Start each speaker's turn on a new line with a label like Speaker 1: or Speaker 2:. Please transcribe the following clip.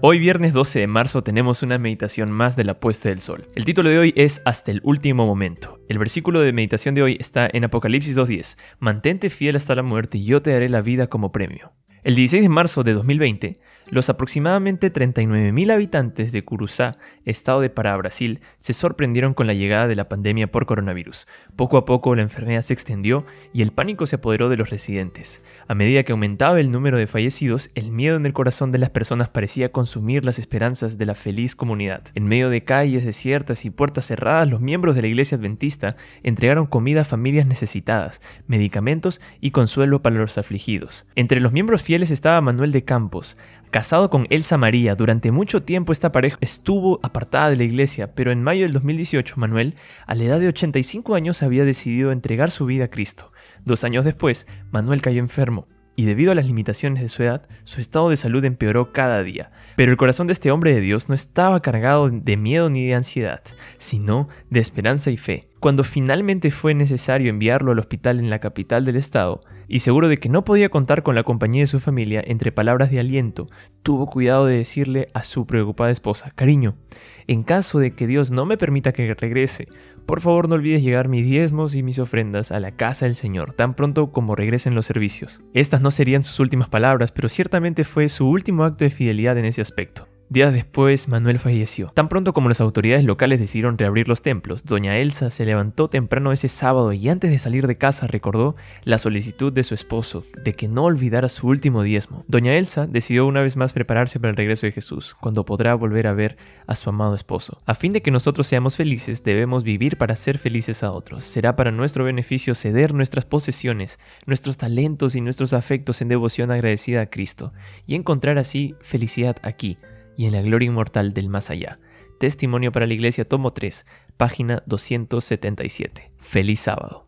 Speaker 1: Hoy viernes 12 de marzo tenemos una meditación más de la puesta del sol. El título de hoy es Hasta el último momento. El versículo de meditación de hoy está en Apocalipsis 2.10. Mantente fiel hasta la muerte y yo te daré la vida como premio. El 16 de marzo de 2020, los aproximadamente 39.000 habitantes de Curuzá, estado de Pará, Brasil, se sorprendieron con la llegada de la pandemia por coronavirus. Poco a poco la enfermedad se extendió y el pánico se apoderó de los residentes. A medida que aumentaba el número de fallecidos, el miedo en el corazón de las personas parecía consumir las esperanzas de la feliz comunidad. En medio de calles desiertas y puertas cerradas, los miembros de la iglesia adventista entregaron comida a familias necesitadas, medicamentos y consuelo para los afligidos. Entre los miembros fieles estaba Manuel de Campos, casado con Elsa María. Durante mucho tiempo esta pareja estuvo apartada de la iglesia, pero en mayo del 2018 Manuel, a la edad de 85 años, había decidido entregar su vida a Cristo. Dos años después, Manuel cayó enfermo y debido a las limitaciones de su edad, su estado de salud empeoró cada día. Pero el corazón de este hombre de Dios no estaba cargado de miedo ni de ansiedad, sino de esperanza y fe. Cuando finalmente fue necesario enviarlo al hospital en la capital del estado, y seguro de que no podía contar con la compañía de su familia, entre palabras de aliento, tuvo cuidado de decirle a su preocupada esposa, cariño, en caso de que Dios no me permita que regrese, por favor no olvides llegar mis diezmos y mis ofrendas a la casa del Señor tan pronto como regresen los servicios. Estas no serían sus últimas palabras, pero ciertamente fue su último acto de fidelidad en ese aspecto. Días después, Manuel falleció. Tan pronto como las autoridades locales decidieron reabrir los templos, doña Elsa se levantó temprano ese sábado y antes de salir de casa recordó la solicitud de su esposo de que no olvidara su último diezmo. Doña Elsa decidió una vez más prepararse para el regreso de Jesús, cuando podrá volver a ver a su amado esposo. A fin de que nosotros seamos felices, debemos vivir para ser felices a otros. Será para nuestro beneficio ceder nuestras posesiones, nuestros talentos y nuestros afectos en devoción agradecida a Cristo, y encontrar así felicidad aquí y en la gloria inmortal del más allá. Testimonio para la Iglesia, tomo 3, página 277. Feliz sábado.